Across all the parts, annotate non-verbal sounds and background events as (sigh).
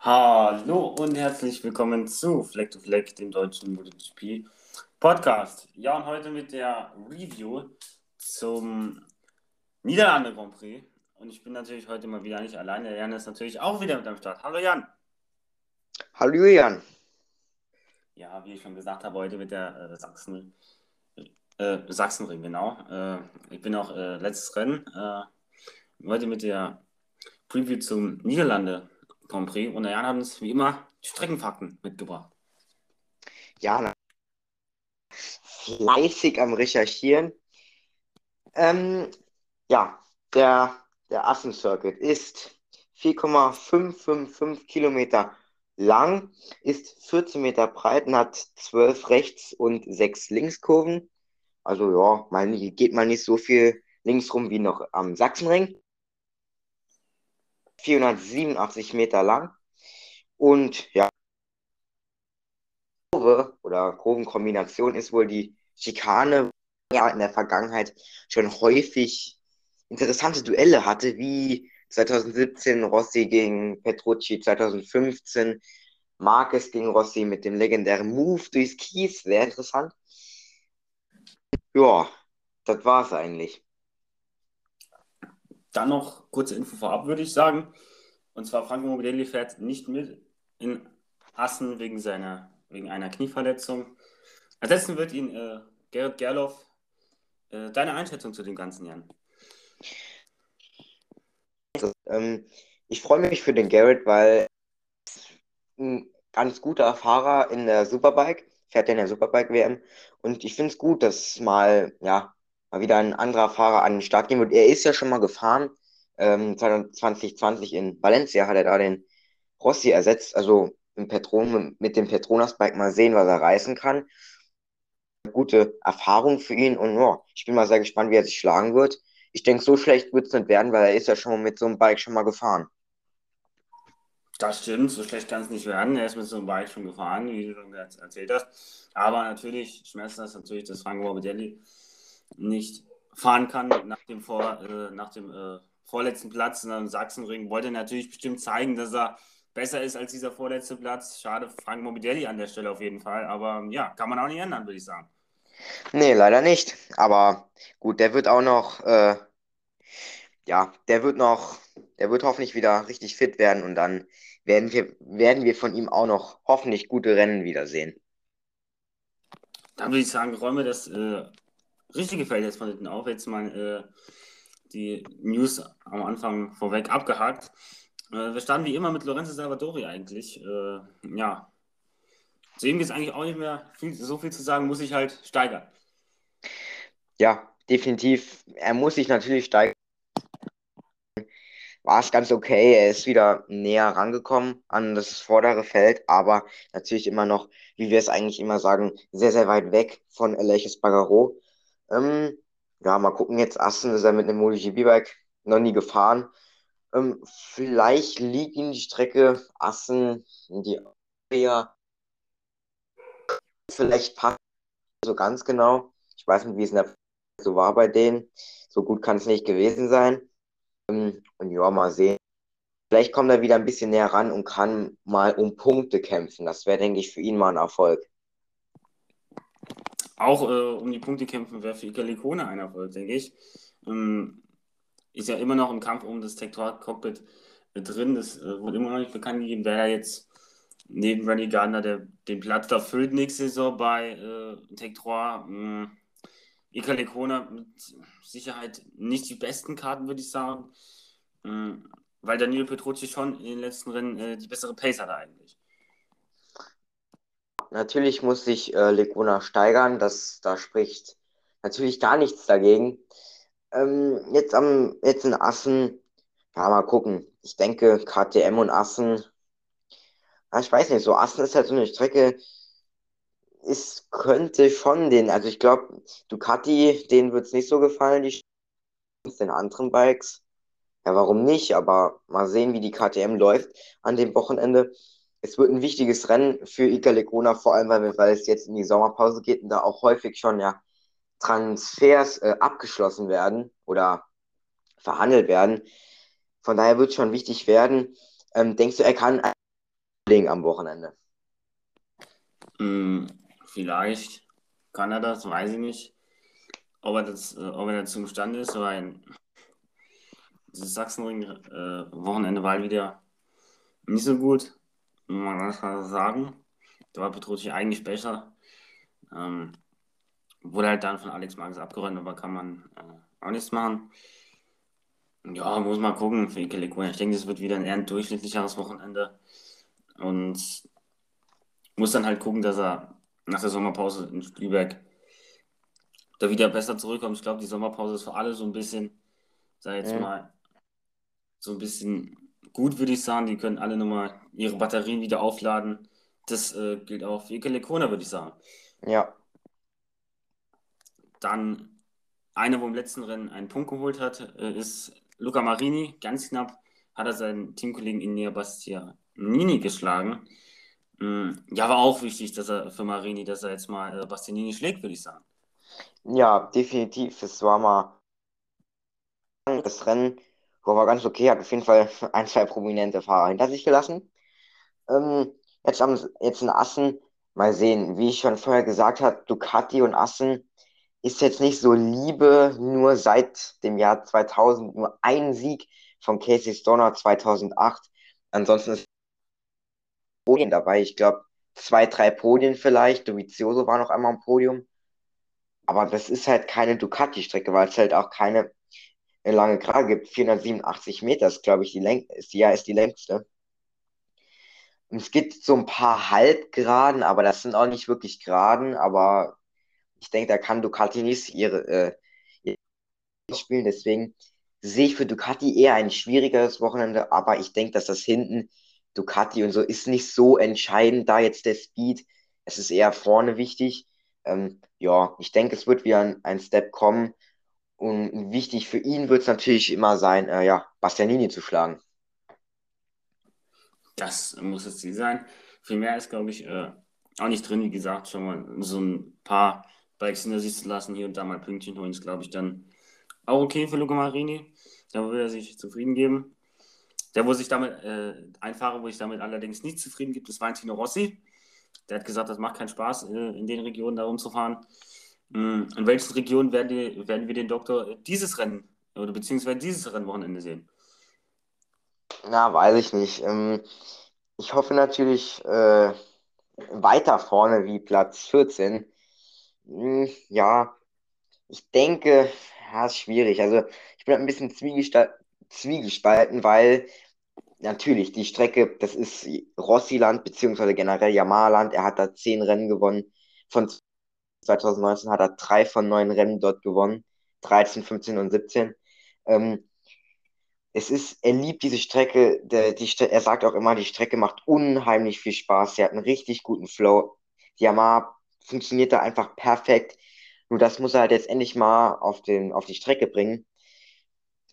Hallo und herzlich willkommen zu Fleck to Fleck, dem deutschen MotoGP Podcast. Ja, und heute mit der Review zum Niederlande Grand Prix. Und ich bin natürlich heute mal wieder nicht alleine. Jan ist natürlich auch wieder mit am Start. Hallo Jan. Hallo Julian. Ja, wie ich schon gesagt habe, heute mit der äh, Sachsen, äh, Sachsenring, genau. Äh, ich bin auch äh, letztes Rennen. Äh, heute mit der Preview zum Niederlande Grand Prix. Und Jan hat uns wie immer Streckenfakten mitgebracht. Ja, fleißig am Recherchieren. Ähm, ja, der, der Assen Circuit ist 4,555 Kilometer lang, ist 14 Meter breit und hat 12 Rechts- und 6 Linkskurven. Also ja, mal, geht mal nicht so viel links rum wie noch am Sachsenring. 487 Meter lang. Und ja, Kurve oder Kurvenkombination ist wohl die Schikane, ja in der Vergangenheit schon häufig interessante Duelle hatte, wie 2017 Rossi gegen Petrucci, 2015 Marquez gegen Rossi mit dem legendären Move durchs Kies, sehr interessant. Ja, das war's eigentlich. Dann noch kurze Info vorab, würde ich sagen. Und zwar Franco Morbidelli fährt nicht mit in Assen wegen, seiner, wegen einer Knieverletzung. Ersetzen wird ihn äh, Gerrit Gerloff. Äh, deine Einschätzung zu dem Ganzen, Jan? Ähm, ich freue mich für den Garrett, weil ein ganz guter Fahrer in der Superbike, fährt in der Superbike-WM. Und ich finde es gut, dass mal, ja, mal wieder ein anderer Fahrer an den Start gehen wird. Er ist ja schon mal gefahren. Ähm, 2020 in Valencia hat er da den Rossi ersetzt. Also im Petron, mit dem Petronas-Bike mal sehen, was er reißen kann. Gute Erfahrung für ihn und ja, ich bin mal sehr gespannt, wie er sich schlagen wird. Ich denke, so schlecht wird es nicht werden, weil er ist ja schon mit so einem Bike schon mal gefahren. Das stimmt, so schlecht kann es nicht werden. Er ist mit so einem Bike schon gefahren, wie du schon erzählt hast. Aber natürlich schmerzt das natürlich, dass Franco Morbidelli nicht fahren kann nach dem, Vor, äh, nach dem äh, vorletzten Platz in einem Sachsenring. Wollte natürlich bestimmt zeigen, dass er besser ist als dieser vorletzte Platz. Schade, Frank Morbidelli an der Stelle auf jeden Fall. Aber ja, kann man auch nicht ändern, würde ich sagen. Nee, leider nicht. Aber gut, der wird auch noch, äh, ja, der wird noch, der wird hoffentlich wieder richtig fit werden und dann werden wir, werden wir von ihm auch noch hoffentlich gute Rennen wiedersehen. Dann würde ich sagen, räumen wir das äh, richtige Feld jetzt von hinten auf. Jetzt mal äh, die News am Anfang vorweg abgehakt. Äh, wir starten wie immer mit Lorenzo Salvadori eigentlich. Äh, ja, zu ihm ist eigentlich auch nicht mehr viel, so viel zu sagen, muss ich halt steigern. Ja, definitiv. Er muss sich natürlich steigern. War es ganz okay. Er ist wieder näher rangekommen an das vordere Feld, aber natürlich immer noch, wie wir es eigentlich immer sagen, sehr, sehr weit weg von Aleix Bagaro. Ähm, ja, mal gucken jetzt. Assen ist er mit einem MotoGP-Bike noch nie gefahren. Ähm, vielleicht liegt ihm die Strecke Assen, die ja vielleicht passt so ganz genau. Ich weiß nicht, wie es in der so war bei denen. So gut kann es nicht gewesen sein. Ähm, und ja, mal sehen. Vielleicht kommt er wieder ein bisschen näher ran und kann mal um Punkte kämpfen. Das wäre, denke ich, für ihn mal ein Erfolg. Auch äh, um die Punkte kämpfen wäre für Ikalikone ein Erfolg, denke ich. Ähm, ist ja immer noch im Kampf um das Tektor-Cockpit drin. Das äh, wurde immer noch nicht bekannt gegeben, wer da jetzt neben Rennie Gardner der, den Platz da füllt nächste Saison bei äh, 3. Hm, Kona mit Sicherheit nicht die besten Karten, würde ich sagen. Hm, weil Daniel Petrucci schon in den letzten Rennen äh, die bessere Pace hatte eigentlich. Natürlich muss sich äh, Lecona steigern, das, da spricht natürlich gar nichts dagegen. Ähm, jetzt am jetzt in Assen, ja, mal gucken. Ich denke, KTM und Assen ja, ich weiß nicht, so Assen ist halt so eine Strecke, es könnte schon den, also ich glaube, Ducati, denen wird es nicht so gefallen, die den anderen Bikes. Ja, warum nicht? Aber mal sehen, wie die KTM läuft an dem Wochenende. Es wird ein wichtiges Rennen für Iker Lecona, vor allem weil, weil es jetzt in die Sommerpause geht und da auch häufig schon ja Transfers äh, abgeschlossen werden oder verhandelt werden. Von daher wird es schon wichtig werden. Ähm, denkst du, er kann am Wochenende. Hm, vielleicht kann er das, weiß ich nicht. Ob er, das, äh, ob er dazu imstande ist, weil das Sachsenring-Wochenende äh, war wieder nicht so gut, man ganz klar sagen. Da war Petrucci eigentlich besser. Ähm, wurde halt dann von Alex Marques abgeräumt, aber kann man äh, auch nichts machen. Ja, muss mal gucken für Ike Ich denke, es wird wieder ein eher durchschnittlicheres Wochenende. Und muss dann halt gucken, dass er nach der Sommerpause in Spielberg da wieder besser zurückkommt. Ich glaube, die Sommerpause ist für alle so ein bisschen, sag jetzt ja. mal, so ein bisschen gut, würde ich sagen. Die können alle nochmal ihre Batterien wieder aufladen. Das äh, gilt auch für Ike Lekona, würde ich sagen. Ja. Dann einer, wo im letzten Rennen einen Punkt geholt hat, äh, ist Luca Marini. Ganz knapp hat er seinen Teamkollegen Inea Bastianini geschlagen. Mm, ja, war auch wichtig, dass er für Marini, dass er jetzt mal äh, Bastianini schlägt, würde ich sagen. Ja, definitiv. Es war mal das Rennen, wo war ganz okay, hat auf jeden Fall (laughs) ein, zwei prominente Fahrer hinter sich gelassen. Ähm, jetzt, am, jetzt in Assen, mal sehen, wie ich schon vorher gesagt habe, Ducati und Assen ist jetzt nicht so Liebe, nur seit dem Jahr 2000 nur ein Sieg von Casey Stoner 2008. Ansonsten ist Podien dabei. Ich glaube, zwei, drei Podien vielleicht. Dovizioso war noch einmal am Podium. Aber das ist halt keine Ducati-Strecke, weil es halt auch keine lange Gerade gibt. 487 Meter ist, glaube ich, die Läng ist, ja, ist die längste. Und es gibt so ein paar Halbgeraden, aber das sind auch nicht wirklich Geraden. Aber ich denke, da kann Ducati nicht ihre, äh, ihre spielen. Deswegen sehe ich für Ducati eher ein schwierigeres Wochenende. Aber ich denke, dass das hinten Ducati und so ist nicht so entscheidend, da jetzt der Speed. Es ist eher vorne wichtig. Ähm, ja, ich denke, es wird wieder ein, ein Step kommen. Und wichtig für ihn wird es natürlich immer sein, äh, ja, Bastianini zu schlagen. Das muss es Ziel sein. Viel mehr ist, glaube ich, äh, auch nicht drin. Wie gesagt, schon mal so ein paar Bikes hinter sich zu lassen, hier und da mal Pünktchen holen, ist, glaube ich, dann auch okay für Luca Marini. Da will er sich zufrieden geben. Der, wo sich damit, äh, ein Fahrer, wo ich damit allerdings nicht zufrieden gibt, ist Valentino Rossi. Der hat gesagt, das macht keinen Spaß, äh, in den Regionen da rumzufahren. Mhm. In welchen Regionen werden, die, werden wir den Doktor dieses Rennen oder beziehungsweise dieses Rennwochenende sehen? Na, weiß ich nicht. Ähm, ich hoffe natürlich äh, weiter vorne wie Platz 14. Hm, ja, ich denke, ja, ist schwierig. Also ich bin ein bisschen zwiegespalten, weil natürlich die Strecke, das ist Rossiland beziehungsweise generell Yamaha-Land. Er hat da zehn Rennen gewonnen. Von 2019 hat er drei von neun Rennen dort gewonnen. 13, 15 und 17. Ähm, es ist, er liebt diese Strecke. Der, die, er sagt auch immer, die Strecke macht unheimlich viel Spaß. Sie hat einen richtig guten Flow. Die Yamaha funktioniert da einfach perfekt. Nur das muss er halt jetzt endlich mal auf, den, auf die Strecke bringen.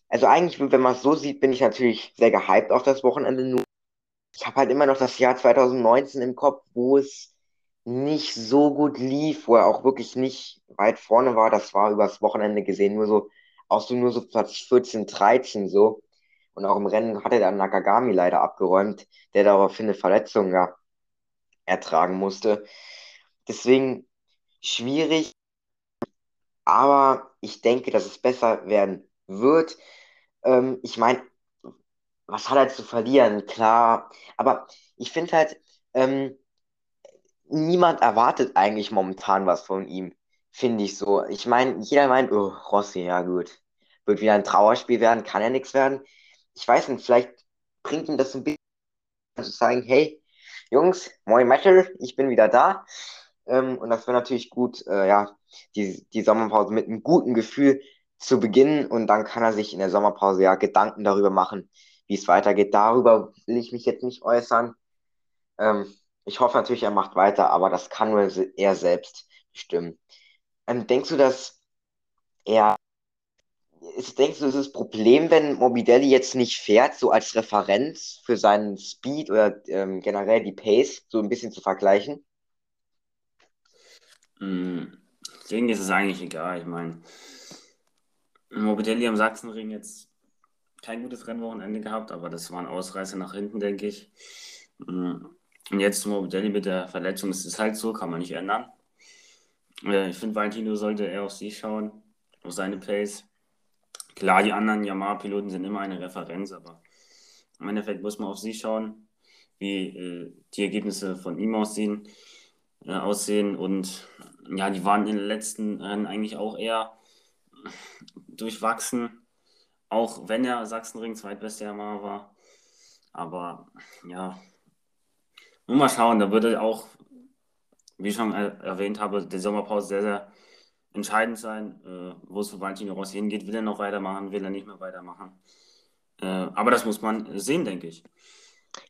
Also eigentlich, wenn man es so sieht, bin ich natürlich sehr gehypt auf das Wochenende. Nur ich habe halt immer noch das Jahr 2019 im Kopf, wo es nicht so gut lief, wo er auch wirklich nicht weit vorne war. Das war übers Wochenende gesehen nur so, auch so nur so Platz 14, 13 so. Und auch im Rennen hat er dann Nakagami leider abgeräumt, der daraufhin eine Verletzung ja, ertragen musste. Deswegen schwierig, aber ich denke, dass es besser werden wird. Ähm, ich meine, was hat er zu verlieren? Klar, aber ich finde halt, ähm, niemand erwartet eigentlich momentan was von ihm, finde ich so. Ich meine, jeder meint, oh, Rossi, ja gut, wird wieder ein Trauerspiel werden, kann ja nichts werden. Ich weiß nicht, vielleicht bringt ihm das ein bisschen zu sagen, hey, Jungs, moin Metal, ich bin wieder da. Ähm, und das wäre natürlich gut, äh, ja, die, die Sommerpause mit einem guten Gefühl zu beginnen und dann kann er sich in der Sommerpause ja Gedanken darüber machen, wie es weitergeht. Darüber will ich mich jetzt nicht äußern. Ähm, ich hoffe natürlich, er macht weiter, aber das kann nur er selbst bestimmen. Ähm, denkst du, dass er ist, denkst du, ist das Problem, wenn Morbidelli jetzt nicht fährt, so als Referenz für seinen Speed oder ähm, generell die Pace so ein bisschen zu vergleichen? Hm, deswegen ist es eigentlich egal. Ich meine, Morbidelli am Sachsenring jetzt kein gutes Rennwochenende gehabt, aber das war ein Ausreißer nach hinten, denke ich. Und jetzt zum Morbidelli mit der Verletzung ist es halt so, kann man nicht ändern. Äh, ich finde, Valentino sollte eher auf sich schauen, auf seine Pace. Klar, die anderen Yamaha-Piloten sind immer eine Referenz, aber im Endeffekt muss man auf sie schauen, wie äh, die Ergebnisse von ihm aussehen, äh, aussehen. Und ja, die waren in den letzten Rennen eigentlich auch eher (laughs) durchwachsen, auch wenn er Sachsenring zweitbester Yamaha war. Aber ja, nur mal schauen, da würde auch, wie ich schon erwähnt habe, die Sommerpause sehr, sehr entscheidend sein, äh, wo es für Valentino Rossi hingeht. Will er noch weitermachen, will er nicht mehr weitermachen? Äh, aber das muss man sehen, denke ich.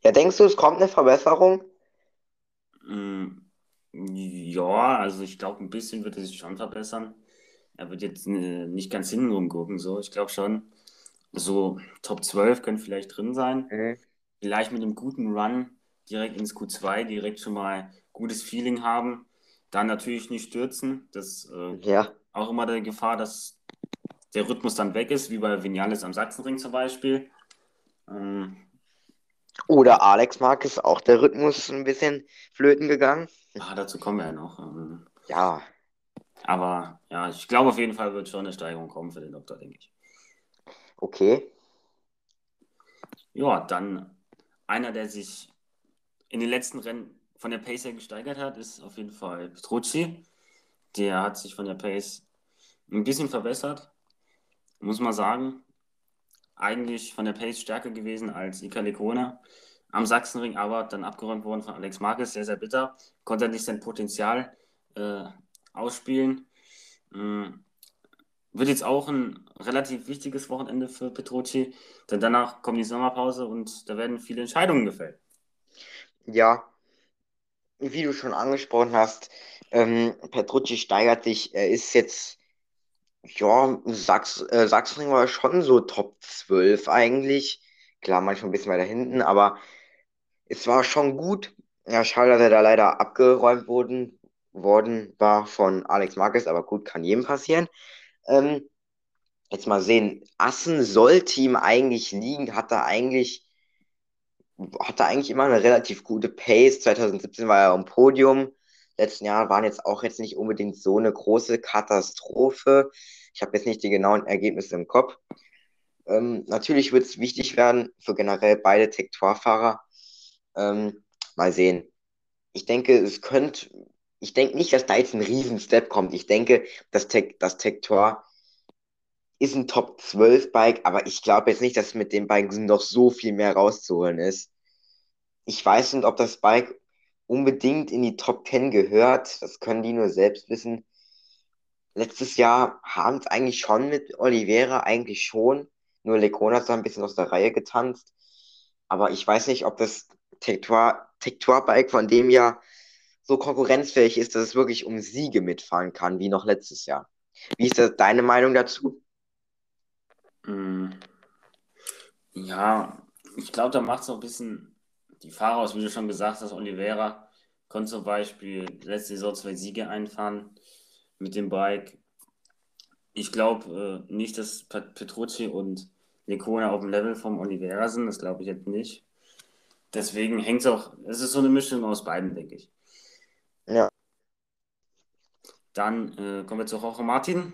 Ja, denkst du, es kommt eine Verbesserung? Mm, ja, also ich glaube, ein bisschen wird er sich schon verbessern. Er wird jetzt äh, nicht ganz hinten rumgucken, so. Ich glaube schon, so Top 12 können vielleicht drin sein. Mhm. Vielleicht mit einem guten Run direkt ins Q2, direkt schon mal gutes Feeling haben. Dann natürlich nicht stürzen. Das äh, Ja. auch immer die Gefahr, dass der Rhythmus dann weg ist, wie bei Vinales am Sachsenring zum Beispiel. Ähm, Oder Alex Marquez, auch der Rhythmus ein bisschen flöten gegangen. ah, dazu kommen wir ja noch. Ähm, Ja, aber ja, ich glaube auf jeden Fall wird schon eine Steigerung kommen für den Doktor, denke ich. okay. Ja, dann einer, der sich in den letzten Rennen von der Pace her gesteigert hat, ist auf jeden Fall Petrucci. Der hat sich von der Pace ein bisschen verbessert, muss man sagen. Eigentlich von der Pace stärker gewesen als Ika Lecona am Sachsenring, aber dann abgeräumt worden von Alex Marquez, sehr, sehr bitter. Konnte er nicht sein Potenzial äh, ausspielen. Mm, Wird jetzt auch ein relativ wichtiges Wochenende für Petrucci, denn danach kommt die Sommerpause und da werden viele Entscheidungen gefällt. Ja, wie du schon angesprochen hast, ähm, Petrucci steigert sich. Er ist jetzt, ja, Sachs, äh, Sachsenring war schon so Top 12 eigentlich. Klar, manchmal ein bisschen weiter hinten, aber es war schon gut. Ja, schade, dass er da leider abgeräumt worden, worden war von Alex Marquez, aber gut, kann jedem passieren. Ähm, jetzt mal sehen. Assen sollte ihm eigentlich liegen, hat er eigentlich hatte eigentlich immer eine relativ gute Pace. 2017 war er am Podium. Letzten Jahre waren jetzt auch jetzt nicht unbedingt so eine große Katastrophe. Ich habe jetzt nicht die genauen Ergebnisse im Kopf. Ähm, natürlich wird es wichtig werden für generell beide Tektorfahrer. Ähm, mal sehen. Ich denke, es könnte, ich denke nicht, dass da jetzt ein riesen Step kommt. Ich denke, das, Tec das Tektor ist ein Top 12 Bike, aber ich glaube jetzt nicht, dass mit dem Bike noch so viel mehr rauszuholen ist. Ich weiß nicht, ob das Bike unbedingt in die Top 10 gehört. Das können die nur selbst wissen. Letztes Jahr haben es eigentlich schon mit Oliveira, eigentlich schon. Nur Lecona ist da ein bisschen aus der Reihe getanzt. Aber ich weiß nicht, ob das Tektor-Bike von dem Jahr so konkurrenzfähig ist, dass es wirklich um Siege mitfahren kann, wie noch letztes Jahr. Wie ist das deine Meinung dazu? Mm, Ja, ich glaube, da macht es auch ein bisschen die Fahrer aus, wie du schon gesagt hast. Oliveira konnte zum Beispiel letzte Saison zwei Siege einfahren mit dem Bike. Ich glaube äh, nicht, dass Pet- Petrucci und Lecona auf dem Level vom Oliveira sind. Das glaube ich jetzt nicht. Deswegen hängt es auch, es ist so eine Mischung aus beiden, denke ich. Ja, Dann äh, kommen wir zu Jorge Martin,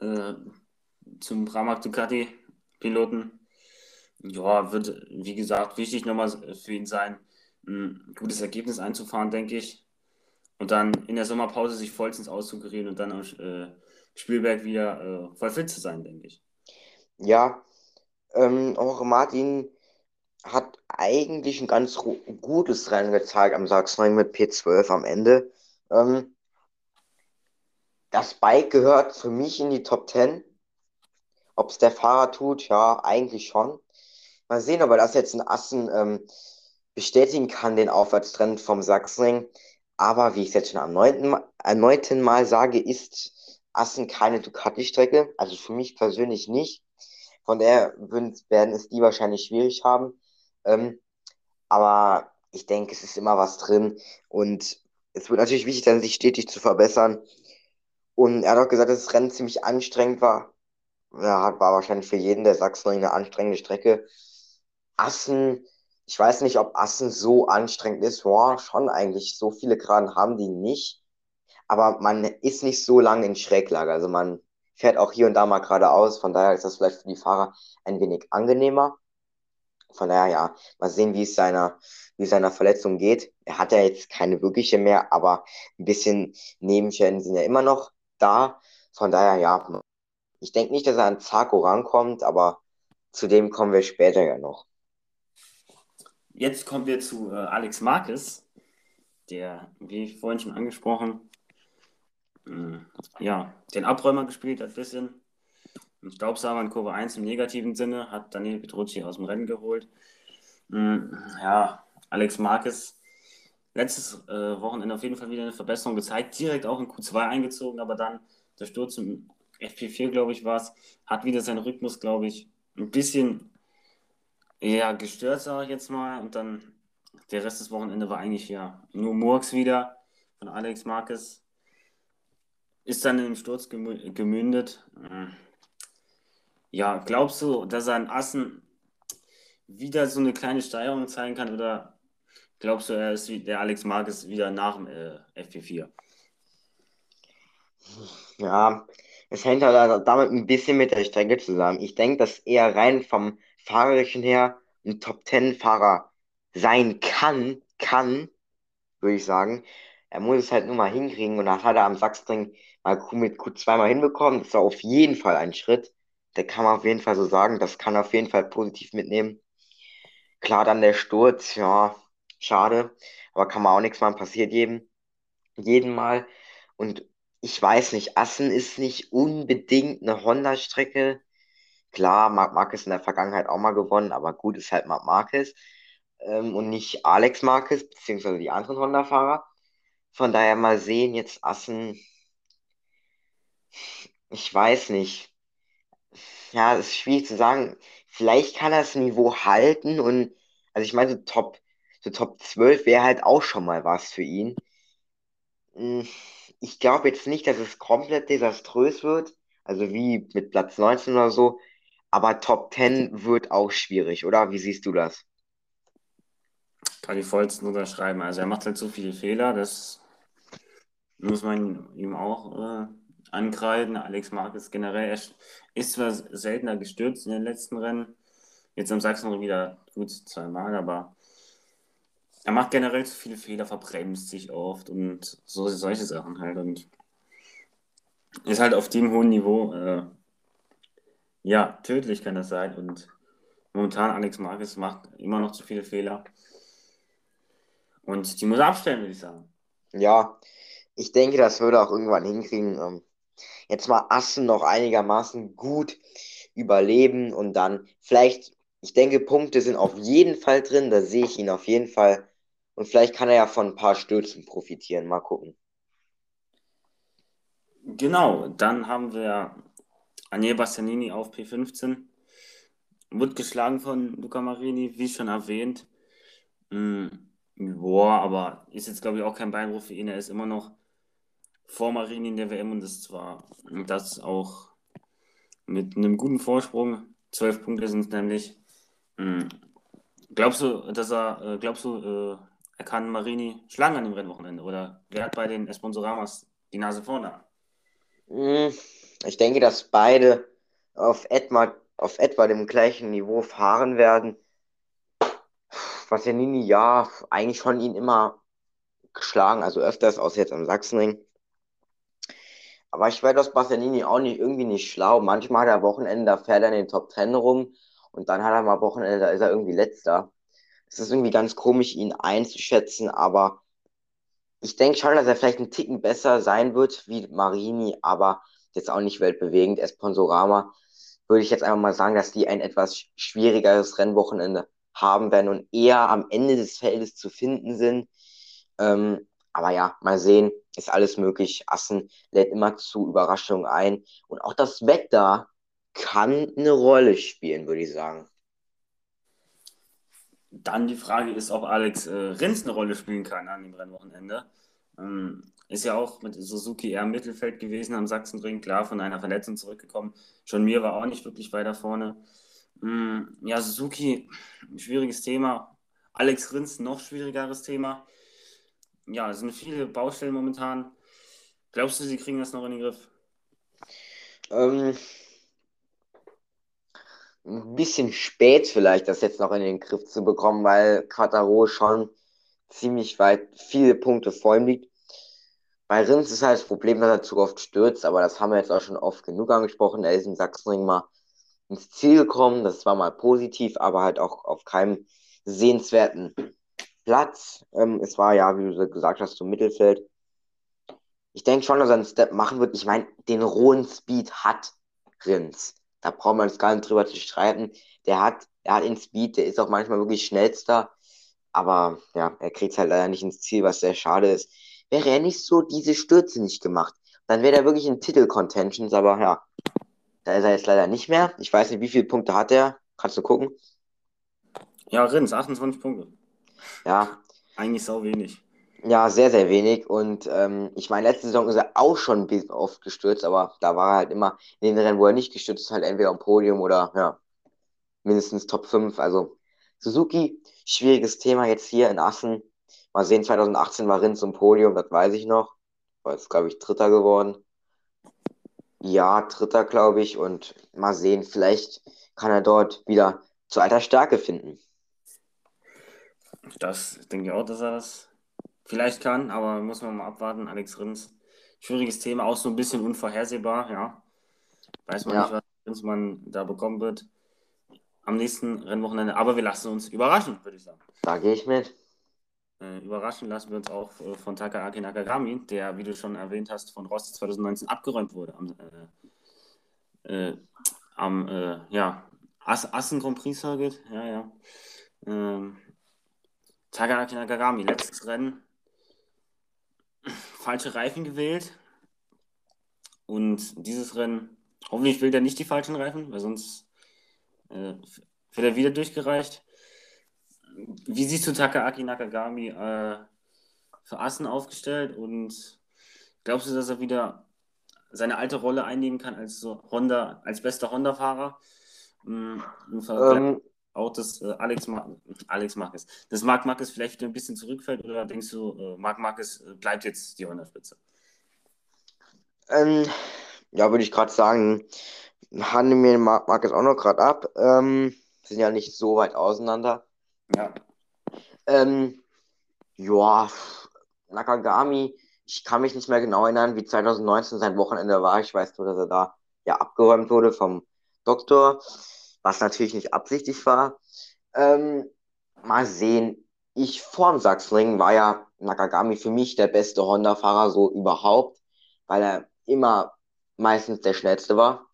äh, zum Pramac Ducati Piloten. Ja, wird, wie gesagt, wichtig nochmal für ihn sein, ein gutes Ergebnis einzufahren, denke ich. Und dann in der Sommerpause sich vollstens auszukurieren und dann am äh, Spielberg wieder äh, voll fit zu sein, denke ich. ja. Ähm, auch Martin hat eigentlich ein ganz gutes Rennen gezeigt am Sachsenring mit P12 am Ende. Ähm, das Bike gehört für mich in die Top 10. Ob es der Fahrer tut, ja, eigentlich schon. Mal sehen, ob er das jetzt in Assen ähm, bestätigen kann, den Aufwärtstrend vom Sachsenring. Aber wie ich es jetzt schon am neunten, erneuten Mal sage, ist Assen keine Ducati-Strecke. Also für mich persönlich nicht. Von würden- werden es die wahrscheinlich schwierig haben. Ähm, aber ich denke, es ist immer was drin. Und es wird natürlich wichtig sein, sich stetig zu verbessern. Und er hat auch gesagt, dass das Rennen ziemlich anstrengend war. Ja, war wahrscheinlich für jeden der Sachsenring eine anstrengende Strecke. Assen ich weiß nicht, ob Assen so anstrengend ist. Boah, schon eigentlich. So viele Geraden haben die nicht. Aber man ist nicht so lange in Schräglage. Also man fährt auch hier und da mal geradeaus. Von daher ist das vielleicht für die Fahrer ein wenig angenehmer. Von daher, ja, mal sehen, wie es seiner, wie es seiner Verletzung geht. Er hat ja jetzt keine wirkliche mehr, aber ein bisschen Nebenschäden sind ja immer noch da. Von daher, ja, ich denke nicht, dass er an Zarko rankommt, aber zu dem kommen wir später ja noch. Jetzt kommen wir zu äh, Alex Marquez, der, wie vorhin schon angesprochen, äh, ja, den Abräumer gespielt hat, ein bisschen. Ein Staubsauger in Kurve 1 im negativen Sinne, hat Daniel Petrucci aus dem Rennen geholt. Äh, ja, Alex Marquez, letztes äh, Wochenende auf jeden Fall wieder eine Verbesserung gezeigt, direkt auch in Q2 eingezogen, aber dann der Sturz im FP4, glaube ich, war es, hat wieder seinen Rhythmus, glaube ich, ein bisschen ja, gestört, sage ich jetzt mal. Und dann der Rest des Wochenende war eigentlich ja nur Murks wieder von Alex Marquez. Ist dann im Sturz gemündet. Ja, glaubst du, dass er in Assen wieder so eine kleine Steigerung zeigen kann oder glaubst du, er ist wie der Alex Marquez wieder nach dem äh, FP4? Ja, es hängt halt damit ein bisschen mit der Strecke zusammen. Ich denke, dass er rein vom fahrerischen her ein Top-10-Fahrer sein kann, kann, würde ich sagen. Er muss es halt nur mal hinkriegen und das hat er am Sachsenring mal mit Q2 mal hinbekommen. Das war auf jeden Fall ein Schritt. Der kann man auf jeden Fall so sagen. Das kann er auf jeden Fall positiv mitnehmen. Klar, dann der Sturz, ja, schade. Aber kann man auch nichts machen, passiert jedem, jeden Mal. Und ich weiß nicht, Assen ist nicht unbedingt eine Honda-Strecke. Klar, Marc Marquez in der Vergangenheit auch mal gewonnen, aber gut ist halt Marc Marquez ähm, und nicht Alex Marquez, beziehungsweise die anderen Honda-Fahrer. Von daher mal sehen, jetzt Assen, ich weiß nicht. Ja, es ist schwierig zu sagen. Vielleicht kann er das Niveau halten und, also ich meine, so Top, so Top 12 wäre halt auch schon mal was für ihn. Hm, ich glaube jetzt nicht, dass es komplett desaströs wird, also wie mit Platz 19 oder so, aber Top 10 wird auch schwierig, oder? Wie siehst du das? Kann ich vollstens unterschreiben. Also er macht halt so viele Fehler, das muss man ihm auch äh, ankreiden. Alex Marquez generell er ist zwar seltener gestürzt in den letzten Rennen, jetzt am Sachsen wieder gut zweimal, aber er macht generell zu viele Fehler, verbremst sich oft und so solche Sachen halt und ist halt auf dem hohen Niveau äh, ja, tödlich kann das sein. Und momentan Alex Marquez macht immer noch zu viele Fehler. Und die muss er abstellen, würde ich sagen. Ja, ich denke, das würde auch irgendwann hinkriegen. Ähm, jetzt mal Assen noch einigermaßen gut überleben und dann vielleicht, ich denke, Punkte sind auf jeden Fall drin. Da sehe ich ihn auf jeden Fall. Und vielleicht kann er ja von ein paar Stürzen profitieren. Mal gucken. Genau, dann haben wir Anier Bastianini auf P15. Wird geschlagen von Luca Marini, wie schon erwähnt. Mhm. Boah, aber ist jetzt, glaube ich, auch kein Beinbruch für ihn. Er ist immer noch vor Marini in der WM und das zwar das auch mit einem guten Vorsprung. Zwölf Punkte sind es nämlich. Mhm. Glaubst du, dass er, äh, glaubst du, äh, kann Marini schlagen an dem Rennwochenende? Oder wer hat bei den Sponsoramas die Nase vorne? Mhm. Ich denke, dass beide auf etwa, auf etwa dem gleichen Niveau fahren werden. Bastianini, ja, eigentlich schon ihn immer geschlagen, also öfters, außer jetzt am Sachsenring. Aber ich werde aus Bastianini auch nicht irgendwie nicht schlau. Manchmal hat er Wochenende, da fährt er in den Top 10 rum und dann hat er mal Wochenende, da ist er irgendwie letzter. Es ist irgendwie ganz komisch, ihn einzuschätzen, aber ich denke schon, dass er vielleicht ein Ticken besser sein wird wie Marini, aber jetzt auch nicht weltbewegend. Esponsorama würde ich jetzt einfach mal sagen, dass die ein etwas schwierigeres Rennwochenende haben werden und eher am Ende des Feldes zu finden sind. Ähm, aber ja, mal sehen, ist alles möglich. Assen lädt immer zu Überraschungen ein. Und auch das Wetter kann eine Rolle spielen, würde ich sagen. Dann die Frage ist, ob Alex äh, Rins eine Rolle spielen kann an dem Rennwochenende. Ähm, ist ja auch mit Suzuki eher im Mittelfeld gewesen am Sachsenring, klar, von einer Verletzung zurückgekommen. Schon mir war auch nicht wirklich weiter vorne. Mm, ja, Suzuki, schwieriges Thema. Alex Rins, noch schwierigeres Thema. Ja, es sind viele Baustellen momentan. Glaubst du, sie kriegen das noch in den Griff? Ähm, ein bisschen spät vielleicht, das jetzt noch in den Griff zu bekommen, weil Quattaro schon ziemlich weit viele Punkte vor ihm liegt. Bei Rins ist halt das Problem, dass er zu oft stürzt, aber das haben wir jetzt auch schon oft genug angesprochen. Er ist in Sachsenring mal ins Ziel gekommen, das war mal positiv, aber halt auch auf keinem sehenswerten Platz. Ähm, es war ja, wie du gesagt hast, zum Mittelfeld. Ich denke schon, dass er einen Step machen wird. Ich meine, den rohen Speed hat Rins. Da braucht man es gar nicht drüber zu streiten. Der hat, er hat den Speed, der ist auch manchmal wirklich schnellster. Aber ja, er kriegt es halt leider nicht ins Ziel, was sehr schade ist. Wäre er nicht so diese Stürze nicht gemacht, dann wäre er wirklich in Titel-Contentions, aber ja, da ist er jetzt leider nicht mehr. Ich weiß nicht, wie viele Punkte hat er. Kannst du gucken? Ja, Rins, 28 Punkte. Ja. Eigentlich sau wenig. Ja, sehr, sehr wenig. Und ähm, ich meine, letzte Saison ist er auch schon ein bisschen oft gestürzt, aber da war er halt immer in den Rennen, wo er nicht gestürzt ist, halt entweder am Podium oder ja, mindestens Top 5. Also Suzuki, schwieriges Thema jetzt hier in Assen. Mal sehen, 2018 war Rins im Podium, das weiß ich noch. War jetzt, glaube ich, Dritter geworden. Ja, Dritter, glaube ich. Und mal sehen, vielleicht kann er dort wieder zu alter Stärke finden. Das denke ich auch, dass er das vielleicht kann, aber muss man mal abwarten. Alex Rins, schwieriges Thema, auch so ein bisschen unvorhersehbar, ja. Weiß man ja. nicht, was Rins man da bekommen wird am nächsten Rennwochenende. Aber wir lassen uns überraschen, würde ich sagen. Da gehe ich mit. Äh, überraschen lassen wir uns auch äh, von Takaaki Nakagami, der, wie du schon erwähnt hast, von Rossi 2019 abgeräumt wurde am, äh, äh am äh, ja, As Assen Grand Prix Circuit. Ja, ja. Ähm, Takaaki Nakagami, letztes Rennen. Falsche Reifen gewählt. Und dieses Rennen, hoffentlich will er nicht die falschen Reifen, weil sonst äh, wird er wieder durchgereicht. Wie siehst du Takaaki Nakagami äh, für Assen aufgestellt und glaubst du, dass er wieder seine alte Rolle einnehmen kann als so Honda, als bester Honda-Fahrer? Mm, ähm, auch das äh, Alex, Mar Alex Marquez, dass Marc Marquez vielleicht ein bisschen zurückfällt oder denkst du, äh, Marc Marquez äh, bleibt jetzt die Honda-Spitze? Ähm, ja, würde ich gerade sagen, handeln mir Marc Marquez auch noch gerade ab. Ähm, sind ja nicht so weit auseinander. Ja. Ähm, ja, Nakagami, ich kann mich nicht mehr genau erinnern, wie 2019 sein Wochenende war. Ich weiß nur, dass er da ja abgeräumt wurde vom Doktor, was natürlich nicht absichtlich war. Ähm, mal sehen. Ich vorm Sachsenring war ja Nakagami für mich der beste Honda-Fahrer so überhaupt, weil er immer meistens der schnellste war.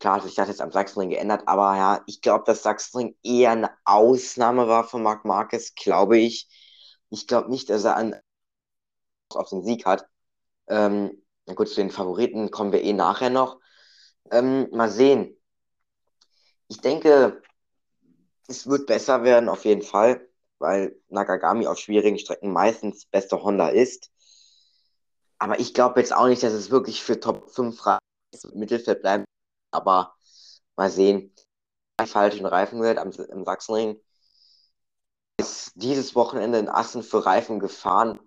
Klar hat sich das jetzt am Sachsenring geändert, aber ja, ich glaube, dass Sachsenring eher eine Ausnahme war von Marc Marquez, glaube ich. Ich glaube nicht, dass er an, auf den Sieg hat. Ähm, gut, zu den Favoriten kommen wir eh nachher noch. Ähm, mal sehen. Ich denke, es wird besser werden, auf jeden Fall, weil Nakagami auf schwierigen Strecken meistens bester Honda ist. Aber ich glaube jetzt auch nicht, dass es wirklich für Top 5 Mittelfeld bleiben aber mal sehen, falschen Reifen wird am, im Sachsenring. Ist dieses Wochenende in Assen für Reifen gefahren.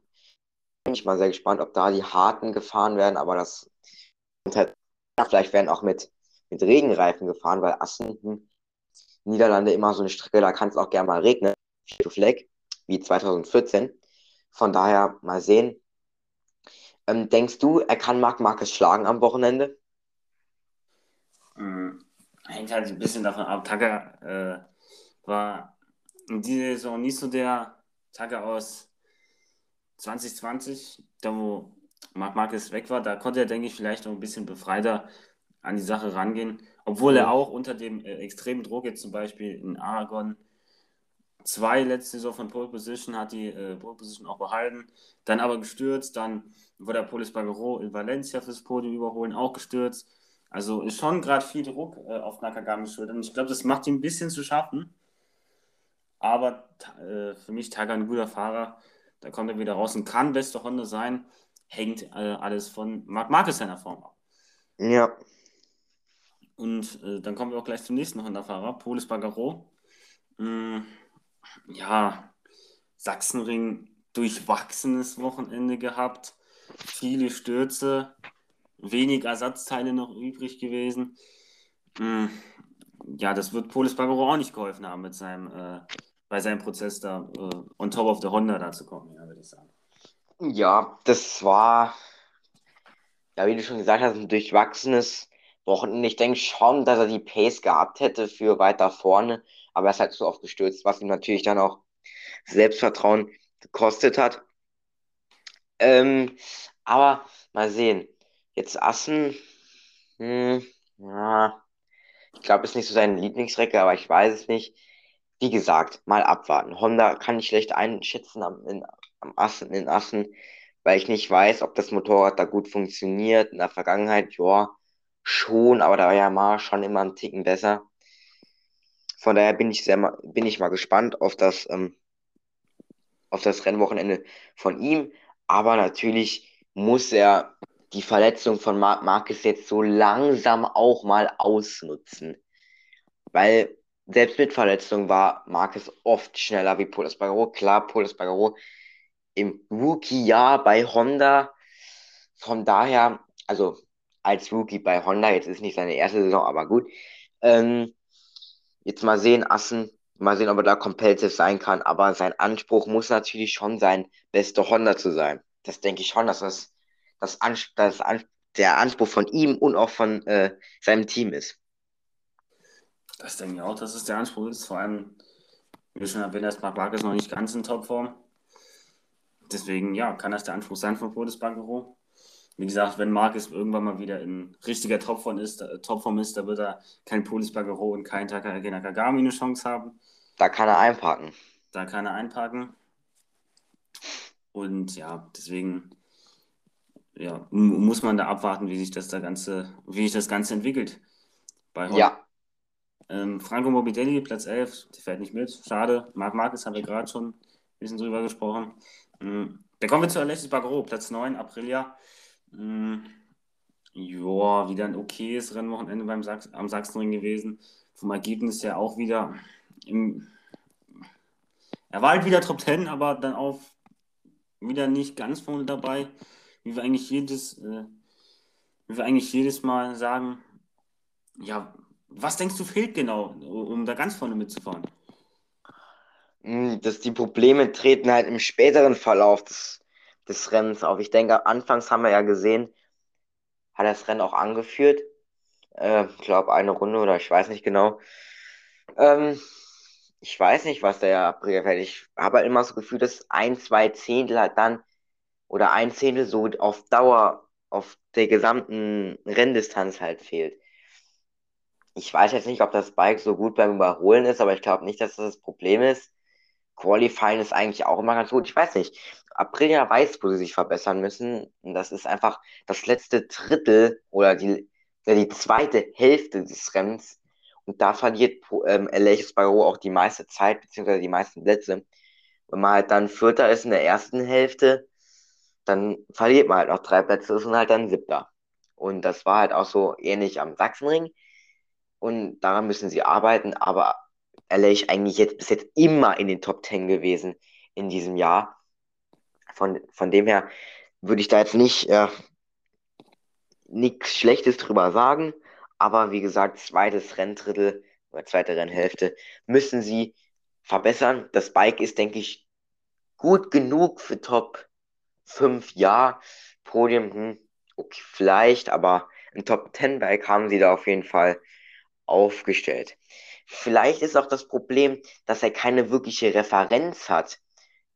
Bin ich mal sehr gespannt, ob da die harten gefahren werden, aber das halt, vielleicht werden auch mit, mit Regenreifen gefahren, weil Assen, hm, Niederlande immer so eine Strecke, da kann es auch gerne mal regnen. Wie 2014. Von daher mal sehen. Ähm, denkst du, er kann Marc Marquez schlagen am Wochenende? Mhm. Hängt halt ein bisschen davon ab. Tucker äh, war in dieser Saison nicht so der Tucker aus 2020, da wo Marc Marquez weg war. Da konnte er, denke ich, vielleicht noch ein bisschen befreiter an die Sache rangehen. Obwohl er auch unter dem äh, extremen Druck jetzt zum Beispiel in Aragon zwei letzte Saison von Pole Position hat die äh, Pole Position auch behalten, dann aber gestürzt, dann wurde der Polis Bagero in Valencia fürs Podium überholen, auch gestürzt. Also ist schon gerade viel Druck äh, auf Nakagamis Schultern. Ich glaube, das macht ihm ein bisschen zu schaffen. Aber äh, für mich Taga ein guter Fahrer. Da kommt er wieder raus und kann beste Honda sein. Hängt äh, alles von Marc Marquez seiner Form ab. Ja. Und äh, dann kommen wir auch gleich zum nächsten Honda-Fahrer, Polis Bagaro. Mm, ja, Sachsenring durchwachsenes Wochenende gehabt. Viele Stürze, wenig Ersatzteile noch übrig gewesen. Hm, ja, das wird Polis Bagaro auch nicht geholfen haben, mit seinem, äh, bei seinem Prozess da äh, on top of the Honda da zu kommen, ja, würde ich sagen. Ja, das war, ja, wie du schon gesagt hast, ein durchwachsenes Wochenende. Ich denke schon, dass er die Pace gehabt hätte für weiter vorne, aber er ist halt so oft gestürzt, was ihm natürlich dann auch Selbstvertrauen gekostet hat. Ähm, aber mal sehen. Jetzt Assen, hm, ja, ich glaube, ist nicht so seine Lieblingsstrecke, aber ich weiß es nicht. Wie gesagt, mal abwarten. Honda kann ich schlecht einschätzen am, in, am Assen, in Assen, weil ich nicht weiß, ob das Motorrad da gut funktioniert. In der Vergangenheit, ja, schon, aber da war ja mal schon immer ein Ticken besser. Von daher bin ich sehr bin ich mal gespannt auf das, ähm, auf das Rennwochenende von ihm. Aber natürlich muss er die Verletzung von Marc Marquez jetzt so langsam auch mal ausnutzen. Weil selbst mit Verletzung war Marquez oft schneller wie Paul Espargaro. Klar, Paul Espargaro im Rookie-Jahr bei Honda. Von daher, also als Rookie bei Honda, jetzt ist nicht seine erste Saison, aber gut. Ähm, jetzt mal sehen, Assen, mal sehen, ob er da competitive sein kann. Aber sein Anspruch muss natürlich schon sein, beste Honda zu sein. Das denke ich schon, dass das, das, Ans das An der Anspruch von ihm und auch von äh, seinem Team ist. Das denke ich auch, dass es der Anspruch ist. Vor allem, wie schon erwähnt hast, Marc Marquez noch nicht ganz in Topform. Deswegen, ja, kann das der Anspruch sein von Bodes. Wie gesagt, wenn Marcus irgendwann mal wieder in richtiger Topform ist, äh, Topform ist, da wird er kein Polis Bagero und kein Takagena Kagami eine Chance haben. Da kann er einparken. Da kann er einparken. Und ja, deswegen ja, muss man da abwarten, wie sich das da Ganze, wie sich das Ganze entwickelt. Bei ja. Ähm, Franco Morbidelli, Platz 11, der fährt nicht mit. Schade. Marc Marquez haben wir gerade schon ein bisschen drüber gesprochen. Mhm. Da kommen wir zu Alexis Bagro, Platz 9, Aprilia. Mhm. Ja, wieder ein okayes Rennwochenende beim Sachs am Sachsenring gewesen. Vom Ergebnis her auch wieder im. Er war halt wieder Top 10, aber dann auch wieder nicht ganz vorne dabei. Wie wir eigentlich jedes, äh, wie wir eigentlich jedes Mal sagen, ja, was denkst du fehlt genau, um da ganz vorne mitzufahren? Hm, dass die Probleme treten halt im späteren Verlauf des, des Rennens auf. Ich denke, anfangs haben wir ja gesehen, hat das Rennen auch angeführt. Äh, ich glaube, eine Runde oder ich weiß nicht genau. Ähm, ich weiß nicht, was der April fällt. Ich habe halt immer so Gefühl, dass ein, zwei Zehntel halt dann oder ein Zehntel so auf Dauer auf der gesamten Renndistanz halt fehlt. Ich weiß jetzt nicht, ob das Bike so gut beim Überholen ist, aber ich glaube nicht, dass das das Problem ist. Qualifying ist eigentlich auch immer ganz gut. Ich weiß nicht. Aprilia weiß, wo sie sich verbessern müssen. Und das ist einfach das letzte Drittel oder die, die zweite Hälfte des Rennens. Und da verliert ähm, Aleix Sparrow auch die meiste Zeit, beziehungsweise die meisten Plätze. Wenn man halt dann Vierter ist in der ersten Hälfte, dann verliert man halt noch drei Plätze, ist und halt dann Siebter. Und das war halt auch so ähnlich am Sachsenring. Und daran müssen sie arbeiten, aber Aleix eigentlich jetzt bis jetzt immer in den Top 10 gewesen in diesem Jahr. Von, von dem her würde ich da jetzt nicht äh, nichts Schlechtes drüber sagen. Aber wie gesagt, zweites Renndrittel oder zweite Rennhälfte müssen sie verbessern. Das Bike ist, denke ich, gut genug für Top 5. Ja, Podium, hm, okay, vielleicht, aber ein Top 10 Bike haben sie da auf jeden Fall aufgestellt. Vielleicht ist auch das Problem, dass er keine wirkliche Referenz hat,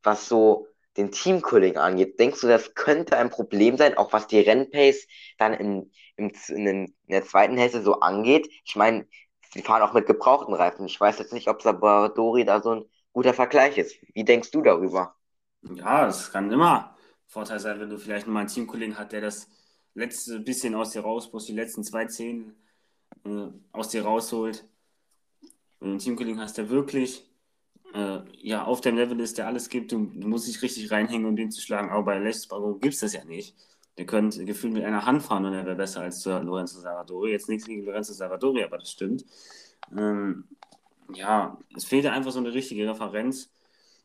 was so den Teamkollegen angeht. Denkst du, das könnte ein Problem sein, auch was die Rennpace dann in, in, in der zweiten Hälfte so angeht? Ich meine, sie fahren auch mit gebrauchten Reifen. Ich weiß jetzt nicht, ob Sabadori da so ein guter Vergleich ist. Wie denkst du darüber? Ja, es kann immer Vorteil sein, wenn du vielleicht mal einen Teamkollegen hast, der das letzte bisschen aus dir rausbrust, die letzten zwei Zehn äh, aus dir rausholt wenn du einen Teamkollegen hast, der wirklich äh, ja, auf dem Level ist, der alles gibt, du, du musst dich richtig reinhängen, um den zu schlagen. Aber bei Lesbaro gibt es das ja nicht. Der könnte gefühlt mit einer Hand fahren und er wäre besser als Lorenzo Savadori. Jetzt nichts gegen Lorenzo Savadori, aber das stimmt. Ähm, ja, es fehlt einfach so eine richtige Referenz.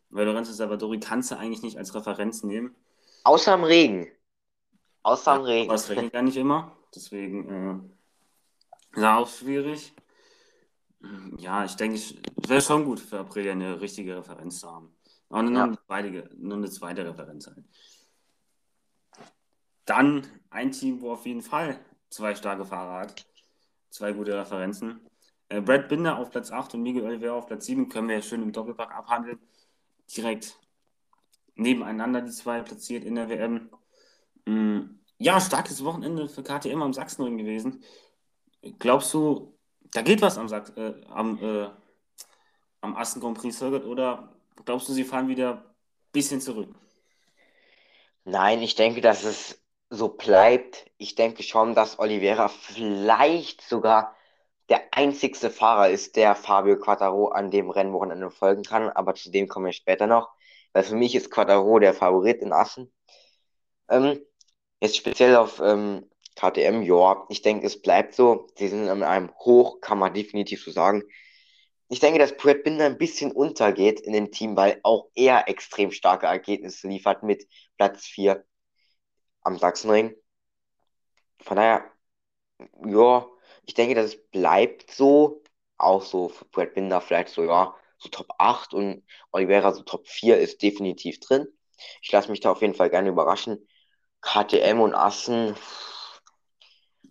Weil Lorenzo Savadori kannst du eigentlich nicht als Referenz nehmen. Außer im Regen. Außer Ja, im Regen. aber es regnet ja nicht immer. Deswegen äh, ist auch schwierig. Ja, ich denke, es wäre schon gut für Aprilia eine richtige Referenz zu haben. Aber nur, Ja. eine, zweite, nur eine zweite Referenz halt. Dann ein Team, wo auf jeden Fall zwei starke Fahrer hat. Zwei gute Referenzen. Äh, Brad Binder auf Platz 8 und Miguel Oliveira auf Platz 7 können wir ja schön im Doppelpack abhandeln. Direkt nebeneinander die zwei platziert in der WM. Mm, Ja, starkes Wochenende für KTM am Sachsenring gewesen. Glaubst du, da geht was am, äh, am, äh, am Assen Grand Prix Circuit oder glaubst du, sie fahren wieder ein bisschen zurück? Nein, ich denke, dass es so bleibt. Ich denke schon, dass Oliveira vielleicht sogar der einzigste Fahrer ist, der Fabio Quartaro an dem Rennwochenende folgen kann. Aber zu dem kommen wir später noch. Weil für mich ist Quartaro der Favorit in Assen. Ähm, jetzt speziell auf ähm, KTM, ja, ich denke, es bleibt so. Sie sind in einem Hoch, kann man definitiv so sagen. Ich denke, dass Brad Binder ein bisschen untergeht in dem Team, weil auch er extrem starke Ergebnisse liefert mit Platz 4 am Sachsenring. Von daher, ja, ich denke, das bleibt so. Auch so für Brad Binder vielleicht so, ja, so Top 8 und Oliveira so Top 4 ist definitiv drin. Ich lasse mich da auf jeden Fall gerne überraschen. KTM und Assen,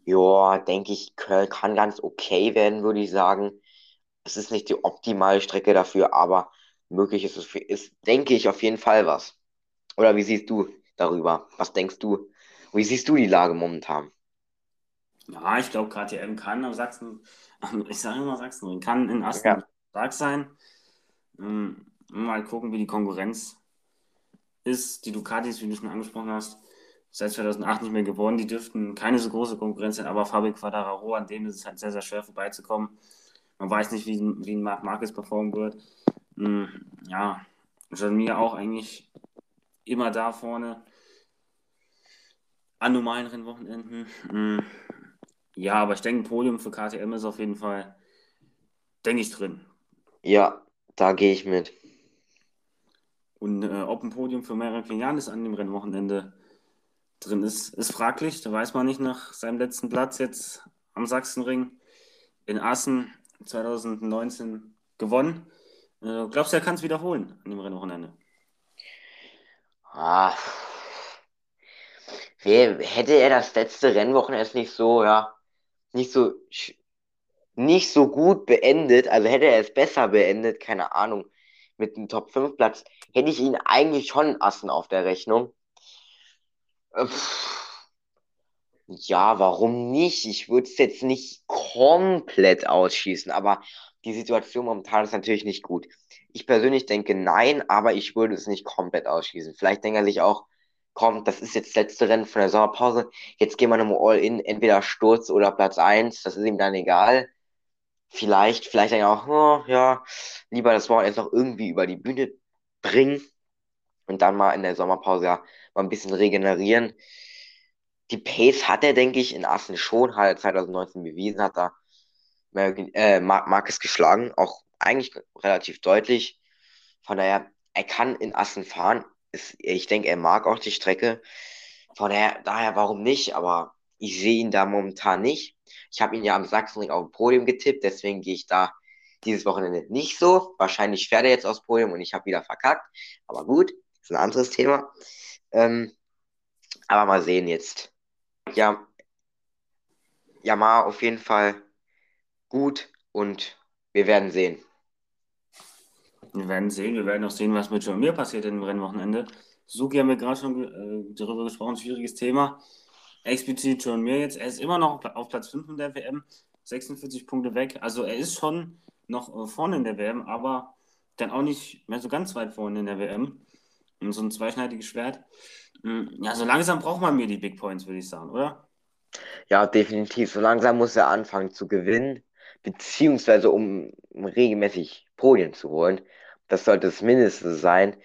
ja, denke ich, Köln kann ganz okay werden, würde ich sagen. Es ist nicht die optimale Strecke dafür, aber möglich ist es, für, ist, denke ich, auf jeden Fall was. Oder wie siehst du darüber? Was denkst du? Wie siehst du die Lage momentan? Ja, ich glaube, KTM kann am Sachsen, ich sage immer Sachsenring, kann in Assen Ja. stark sein. Ähm, Mal gucken, wie die Konkurrenz ist. Die Ducatis, wie du schon angesprochen hast, seit 2008 nicht mehr gewonnen. Die dürften keine so große Konkurrenz sein, aber Fabio Quattararo, an dem ist es halt sehr, sehr schwer vorbeizukommen. Man weiß nicht, wie, wie ein Marc Marquez performen wird. Mm, Ja, John Mir auch eigentlich immer da vorne an normalen Rennwochenenden. Mm, Ja, aber ich denke, ein Podium für KTM ist auf jeden Fall, denke ich, drin. Ja, da gehe ich mit. Und äh, ob ein Podium für Merrick Vinales an dem Rennwochenende drin ist, ist fraglich. Da weiß man nicht nach seinem letzten Platz jetzt am Sachsenring in Assen 2019 gewonnen. Äh, glaubst du, er kann es wiederholen an dem Rennwochenende? Ah. Wer, hätte er das letzte Rennwochenende nicht so, ja, nicht so, nicht so gut beendet, also hätte er es besser beendet, keine Ahnung, mit einem Top 5 Platz, hätte ich ihn eigentlich schon Assen auf der Rechnung. Äh, Ja, warum nicht? Ich würde es jetzt nicht komplett ausschließen, aber die Situation momentan ist natürlich nicht gut. Ich persönlich denke nein, aber ich würde es nicht komplett ausschließen. Vielleicht denkt er sich auch, komm, das ist jetzt das letzte Rennen von der Sommerpause, jetzt gehen wir nochmal all in, entweder Sturz oder Platz eins. das ist ihm dann egal. Vielleicht, vielleicht denkt er auch, oh, ja, lieber das Wochenende noch irgendwie über die Bühne bringen und dann mal in der Sommerpause ja mal ein bisschen regenerieren. Die Pace hat er, denke ich, in Assen schon, hat er 2019 bewiesen, hat American, äh, Mar Marquez geschlagen, auch eigentlich relativ deutlich. Von daher, er kann in Assen fahren. Ist, ich denke, er mag auch die Strecke. Von daher, daher, warum nicht? Aber ich sehe ihn da momentan nicht. Ich habe ihn ja am Sachsenring auf dem Podium getippt, deswegen gehe ich da dieses Wochenende nicht so. Wahrscheinlich fährt er jetzt aufs Podium und ich habe wieder verkackt. Aber gut, ist ein anderes Thema. Ähm, aber mal sehen jetzt. Ja, Yamaha auf jeden Fall gut und wir werden sehen. Wir werden sehen, wir werden auch sehen, was mit John Mir passiert dem Rennwochenende. Suki haben wir gerade schon äh, darüber gesprochen, schwieriges Thema. Explizit John Mir jetzt, er ist immer noch auf Platz 5 in der WM, 46 Punkte weg. Also er ist schon noch äh, vorne in der WM, aber dann auch nicht mehr so ganz weit vorne in der WM. So ein zweischneidiges Schwert. Mm, Ja, so langsam braucht man mir die Big Points, würde ich sagen, oder? Ja, definitiv. So langsam muss er anfangen zu gewinnen, beziehungsweise um regelmäßig Podien zu holen. Das sollte das Mindeste sein.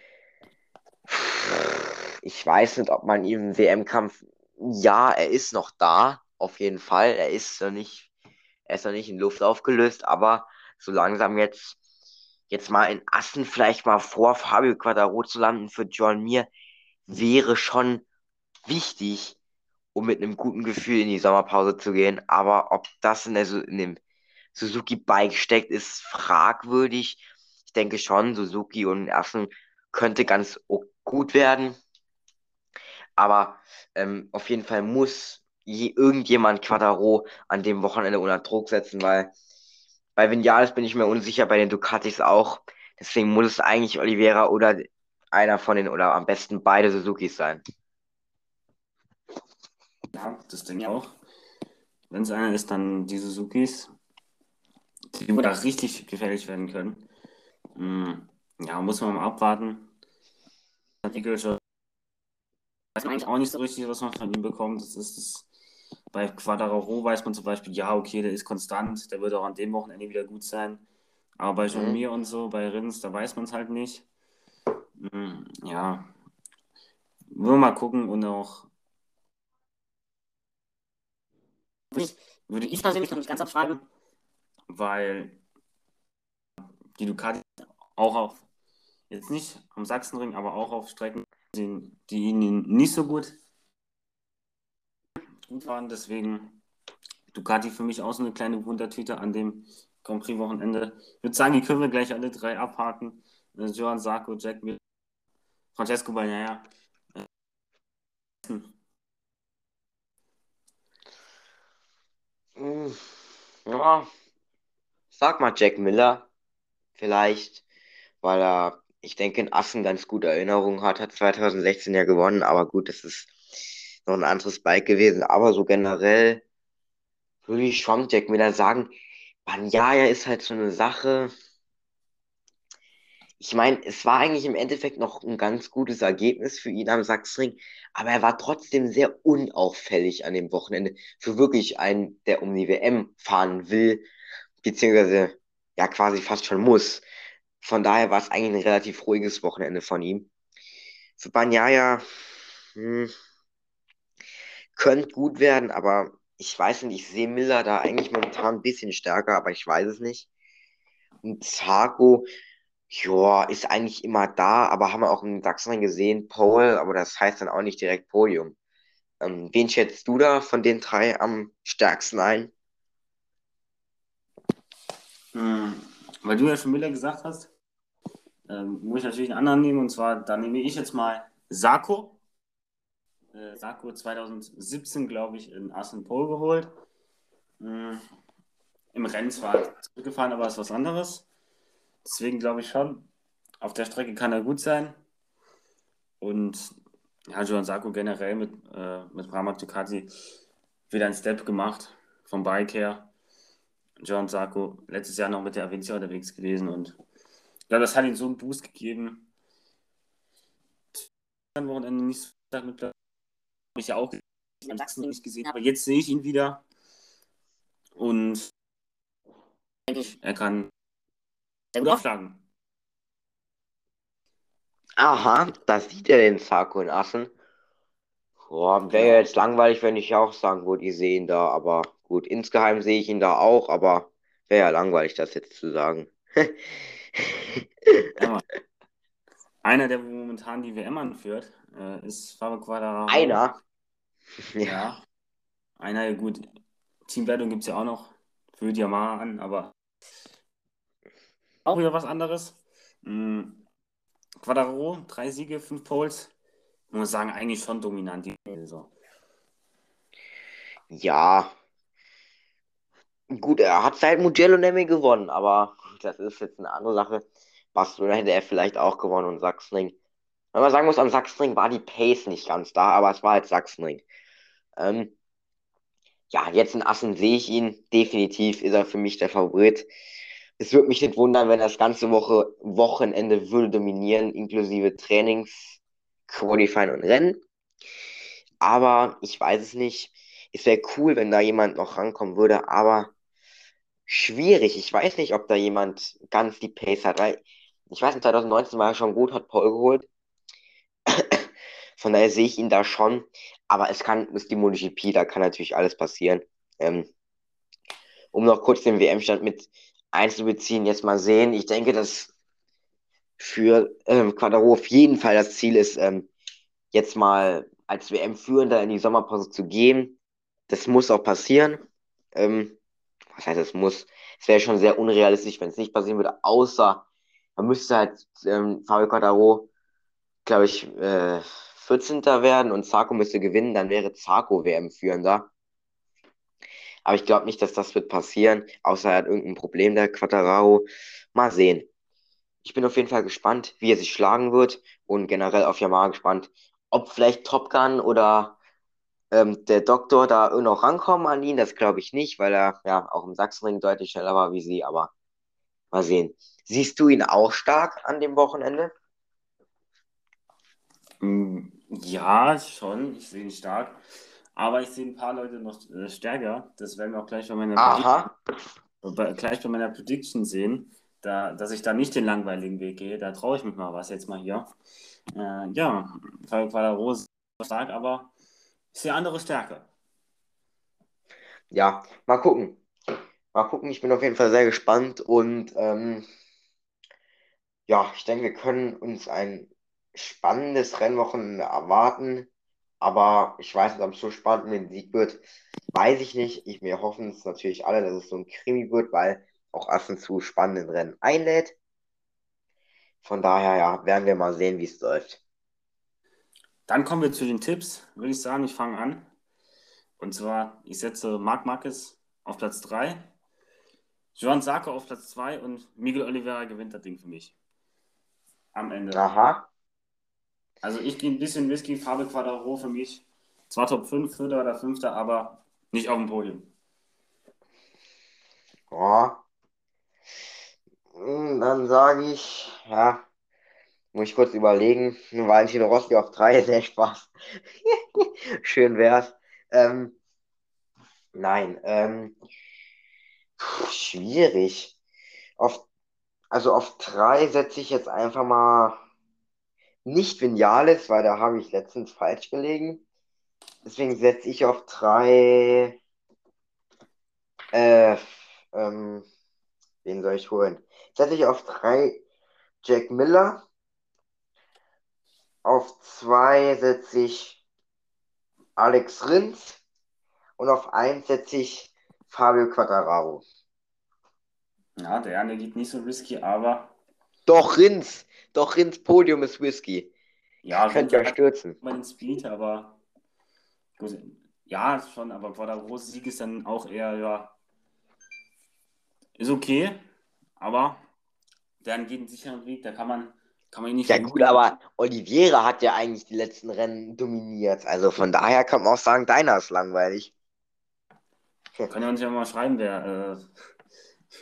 Ich weiß nicht, ob man ihm WM-Kampf, ja, er ist noch da, auf jeden Fall. Er ist noch nicht, er ist noch nicht in Luft aufgelöst, aber so langsam jetzt jetzt mal in Assen vielleicht mal vor Fabio Quattaro zu landen für John Mir wäre schon wichtig, um mit einem guten Gefühl in die Sommerpause zu gehen. Aber ob das in, der, in dem Suzuki-Bike steckt, ist fragwürdig. Ich denke schon, Suzuki und Assen könnte ganz gut werden. Aber ähm, auf jeden Fall muss je, irgendjemand Quattaro an dem Wochenende unter Druck setzen, weil bei Vinales bin ich mir unsicher, bei den Ducatis auch. Deswegen muss es eigentlich Oliveira oder einer von den oder am besten beide Suzukis sein. Ja, das denke ich auch. Wenn es einer ist, dann die Suzukis, die da richtig gefährlich werden können. Hm, ja, muss man mal abwarten. Schon weiß eigentlich auch nicht so richtig, was man von ihm bekommt. Das ist das, bei Quadraro weiß man zum Beispiel, ja, okay, der ist konstant, der wird auch an dem Wochenende wieder gut sein. Aber bei Jean Mir mhm. und so, bei Rins, da weiß man es halt nicht. Hm, ja, wir mal gucken und auch. Würde ich persönlich noch nicht ganz abfragen, weil die Ducati auch auf, jetzt nicht am Sachsenring, aber auch auf Strecken, die ihnen nicht so gut, gut waren. Deswegen Ducati für mich auch so eine kleine Wundertüte an dem Grand Prix-Wochenende. Ich würde sagen, die können wir gleich alle drei abhaken. Äh, Johann Sarko, Jack Miller Francesco Bagnaia. Hm, ja, sag mal Jack Miller, vielleicht, weil er, ich denke, in Assen ganz gute Erinnerungen hat, hat 2016 ja gewonnen, aber gut, das ist noch ein anderes Bike gewesen, aber so generell würde ich schon Jack Miller sagen, Bagnaia ist halt so eine Sache, ich meine, es war eigentlich im Endeffekt noch ein ganz gutes Ergebnis für ihn am Sachsenring, aber er war trotzdem sehr unauffällig an dem Wochenende für wirklich einen, der um die WM fahren will, beziehungsweise ja quasi fast schon muss. Von daher war es eigentlich ein relativ ruhiges Wochenende von ihm. Für Banyaya hm, könnte gut werden, aber ich weiß nicht, ich sehe Miller da eigentlich momentan ein bisschen stärker, aber ich weiß es nicht. Und Zarko, ja, ist eigentlich immer da, aber haben wir auch in Sachsen gesehen, Pole, aber das heißt dann auch nicht direkt Podium. Ähm, wen schätzt du da von den drei am stärksten ein? Hm, weil du ja schon Miller gesagt hast, ähm, muss ich natürlich einen anderen nehmen und zwar, da nehme ich jetzt mal Sarko. Äh, Sarko 2017, glaube ich, in Assen Pole geholt. Hm, Im Rennen zwar zurückgefahren, aber ist was anderes. Deswegen glaube ich schon, auf der Strecke kann er gut sein. Und ja, Johan Sarko generell mit, äh, mit Brahma Ducati wieder ein Step gemacht vom Bike her. Johan Sarko letztes Jahr noch mit der Avincia unterwegs gewesen und ja, das hat ihm so einen Boost gegeben. Am Wochenende nicht so mit habe ich ja auch in Sachsen nicht gesehen, aber jetzt sehe ich ihn wieder und denke ich, er kann sehr gut aufschlagen. Aha, da sieht er den Sarko in Assen. Boah, wäre ja jetzt langweilig, wenn ich auch sagen würde, ich sehe ihn da, aber gut, insgeheim sehe ich ihn da auch, aber wäre ja langweilig, das jetzt zu sagen. (laughs) ja, einer, der momentan die WM anführt, äh, ist Fabio Quadraro. Einer? Ja. ja. Einer, gut, Teamleitung gibt es ja auch noch, führt Yamaha an, aber auch wieder was anderes. Mhm. Quadraro, drei Siege, fünf Poles. Ich muss sagen, eigentlich schon dominant die Saison. Ja. Gut, er hat seit Mugello Nemi gewonnen, aber das ist jetzt eine andere Sache. Barcelona hätte er vielleicht auch gewonnen und Sachsenring. Wenn man sagen muss, am Sachsenring war die Pace nicht ganz da, aber es war halt Sachsenring. Ähm, ja, jetzt in Assen sehe ich ihn. Definitiv ist er für mich der Favorit es würde mich nicht wundern, wenn das ganze Woche, Wochenende würde dominieren, inklusive Trainings, Qualifying und Rennen. Aber ich weiß es nicht. Es wäre cool, wenn da jemand noch rankommen würde, aber schwierig. Ich weiß nicht, ob da jemand ganz die Pace hat, weil ich weiß, in 2019 war er schon gut, hat Paul geholt. Von daher sehe ich ihn da schon. Aber es kann, es ist die MotoGP, da kann natürlich alles passieren. Ähm, um noch kurz den WM-Stand mit einzubeziehen. Jetzt mal sehen. Ich denke, dass für ähm, Quadro auf jeden Fall das Ziel ist, ähm, jetzt mal als WM-Führender in die Sommerpause zu gehen. Das muss auch passieren. Ähm, was heißt, es muss? Es wäre schon sehr unrealistisch, wenn es nicht passieren würde, außer man müsste halt ähm, Fabio Quattaro, glaube ich, äh, 14. werden und Zarco müsste gewinnen, dann wäre Zarco WM-Führender. Aber ich glaube nicht, dass das wird passieren, außer er hat irgendein Problem, der Quattararo. Mal sehen. Ich bin auf jeden Fall gespannt, wie er sich schlagen wird und generell auf Yamaha gespannt, ob vielleicht Top Gun oder ähm, der Doktor da noch rankommen an ihn. Das glaube ich nicht, weil er ja auch im Sachsenring deutlich schneller war wie sie, aber mal sehen. Siehst du ihn auch stark an dem Wochenende? Ja, schon. Ich sehe ihn stark. Aber ich sehe ein paar Leute noch äh, stärker. Das werden wir auch gleich bei meiner, Aha. bei, gleich bei meiner Prediction sehen. Da, dass ich da nicht den langweiligen Weg gehe. Da traue ich mich mal was jetzt mal hier. Äh, ja, Fabio Quadraro ist stark, aber ich sehe andere Stärke. Ja, mal gucken. Mal gucken, ich bin auf jeden Fall sehr gespannt und ähm, ja, ich denke, wir können uns ein spannendes Rennwochenende erwarten. Aber ich weiß nicht, ob es so spannend mit dem Sieg wird. Weiß ich nicht. Ich, wir hoffen es natürlich alle, dass es so ein Krimi wird, weil auch Assen zu spannenden Rennen einlädt. Von daher, ja, werden wir mal sehen, wie es läuft. Dann kommen wir zu den Tipps. Würde ich sagen, ich fange an. Und zwar, ich setze Marc Marquez auf Platz 3, Joan Sarko auf Platz 2 und Miguel Oliveira gewinnt das Ding für mich. Am Ende. Aha. Also ich gehe ein bisschen Whisky, Farbe Quadro für mich. Zwar Top 5, Vierter oder Fünfter, aber nicht auf dem Podium. Ja. Hm, dann sage ich, ja, muss ich kurz überlegen. Valentin Rossi auf 3, sehr (laughs) Spaß. (laughs) Schön wär's. Ähm, nein, ähm, schwierig. Auf, also auf 3 setze ich jetzt einfach mal nicht Vinales, weil da habe ich letztens falsch gelegen. Deswegen setze ich auf drei. Äh, ähm, wen soll ich holen? Setze ich auf drei Jack Miller. Auf zwei setze ich Alex Rins. Und auf eins setze ich Fabio Quattararo. Ja, der eine geht nicht so risky, aber. Doch, Rins. Doch ins Podium ist Whisky. Ja, könnte ja stürzen. Mal den Speed, aber ja, schon, aber vor der großen Sieg ist dann auch eher, ja, ist okay, aber dann geht einen sicheren Weg, da kann man, kann man ihn nicht. Ja, gut, aber Oliveira hat ja eigentlich die letzten Rennen dominiert. Also von daher kann man auch sagen, deiner ist langweilig. Kann ja uns ja mal schreiben, wer,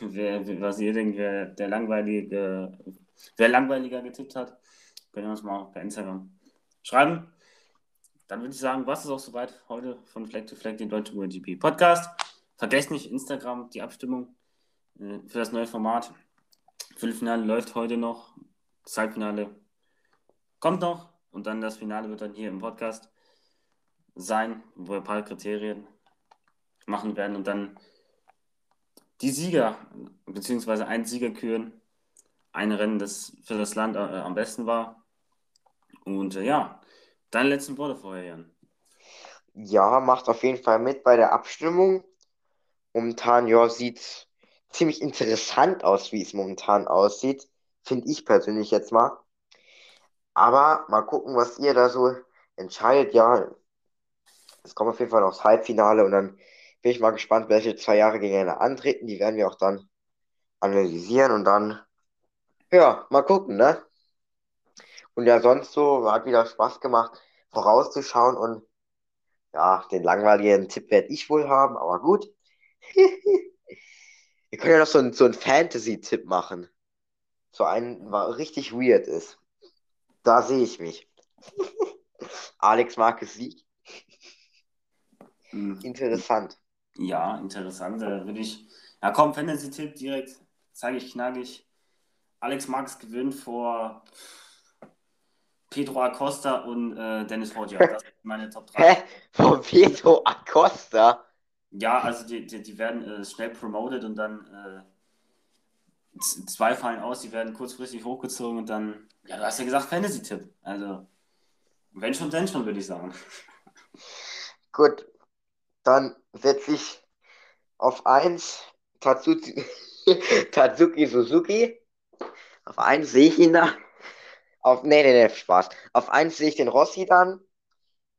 äh, (laughs) wer, was ihr denkt, wer der langweilige Wer langweiliger getippt hat, könnt ihr uns mal per Instagram schreiben. Dann würde ich sagen, was ist auch soweit heute von Flag to Flag, den deutschen MotoGP Podcast. Vergesst nicht Instagram, die Abstimmung äh, für das neue Format. Viertelfinale läuft heute noch. Das Halbfinale kommt noch. Und dann das Finale wird dann hier im Podcast sein, wo wir ein paar Kriterien machen werden und dann die Sieger, beziehungsweise ein Sieger küren ein Rennen, das für das Land äh, am besten war. Und äh, ja, deine letzten Worte vorher, Jan. Ja, macht auf jeden Fall mit bei der Abstimmung. Momentan, ja, sieht ziemlich interessant aus, wie es momentan aussieht. Finde ich persönlich jetzt mal. Aber mal gucken, was ihr da so entscheidet. Ja, es kommt auf jeden Fall noch das Halbfinale und dann bin ich mal gespannt, welche zwei Jahre gegeneinander antreten. Die werden wir auch dann analysieren und dann ja, mal gucken, ne? Und ja, sonst so hat wieder Spaß gemacht, vorauszuschauen und ja, den langweiligen Tipp werde ich wohl haben, aber gut. (laughs) Wir können ja noch so einen, so Fantasy-Tipp machen. So einen, was richtig weird ist. Da sehe ich mich. (laughs) Alex Marquez Sieg. Hm. Interessant. Ja, interessant. Da würde ich. Ja, komm, Fantasy-Tipp direkt. Zeige ich knackig. Alex Marx gewinnt vor Pedro Acosta und äh, Dennis Rodger. (laughs) Das sind meine Top 3. Hä? Vor Pedro Acosta? Ja, also die, die, die werden äh, schnell promoted und dann äh, zwei fallen aus, die werden kurzfristig hochgezogen und dann, ja, du hast ja gesagt, Fantasy-Tipp. Also, wenn schon, denn schon, würde ich sagen. (laughs) Gut, dann setze ich auf 1 Tatsuki, (laughs) Tatsuki Suzuki. Auf 1 sehe ich ihn da. Auf, nee, nee, nee, Spaß. Auf 1 sehe ich den Rossi dann.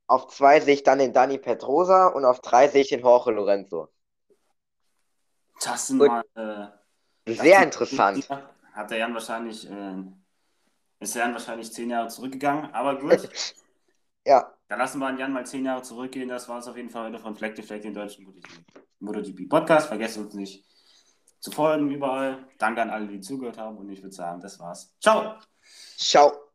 Auf 2 sehe ich dann den Dani Petrosa und auf 3 sehe ich den Jorge Lorenzo. Das sind mal. Äh, Sehr interessant. Hat der Jan wahrscheinlich. Äh, ist der Jan wahrscheinlich zehn Jahre zurückgegangen, aber gut. (laughs) ja. Dann lassen wir an Jan mal zehn Jahre zurückgehen. Das war es auf jeden Fall heute von Fleck to Fleck, den deutschen MotoGP Podcast. Vergesst uns nicht zu folgen überall. Danke an alle, die zugehört haben und ich würde sagen, das war's. Ciao! Ciao!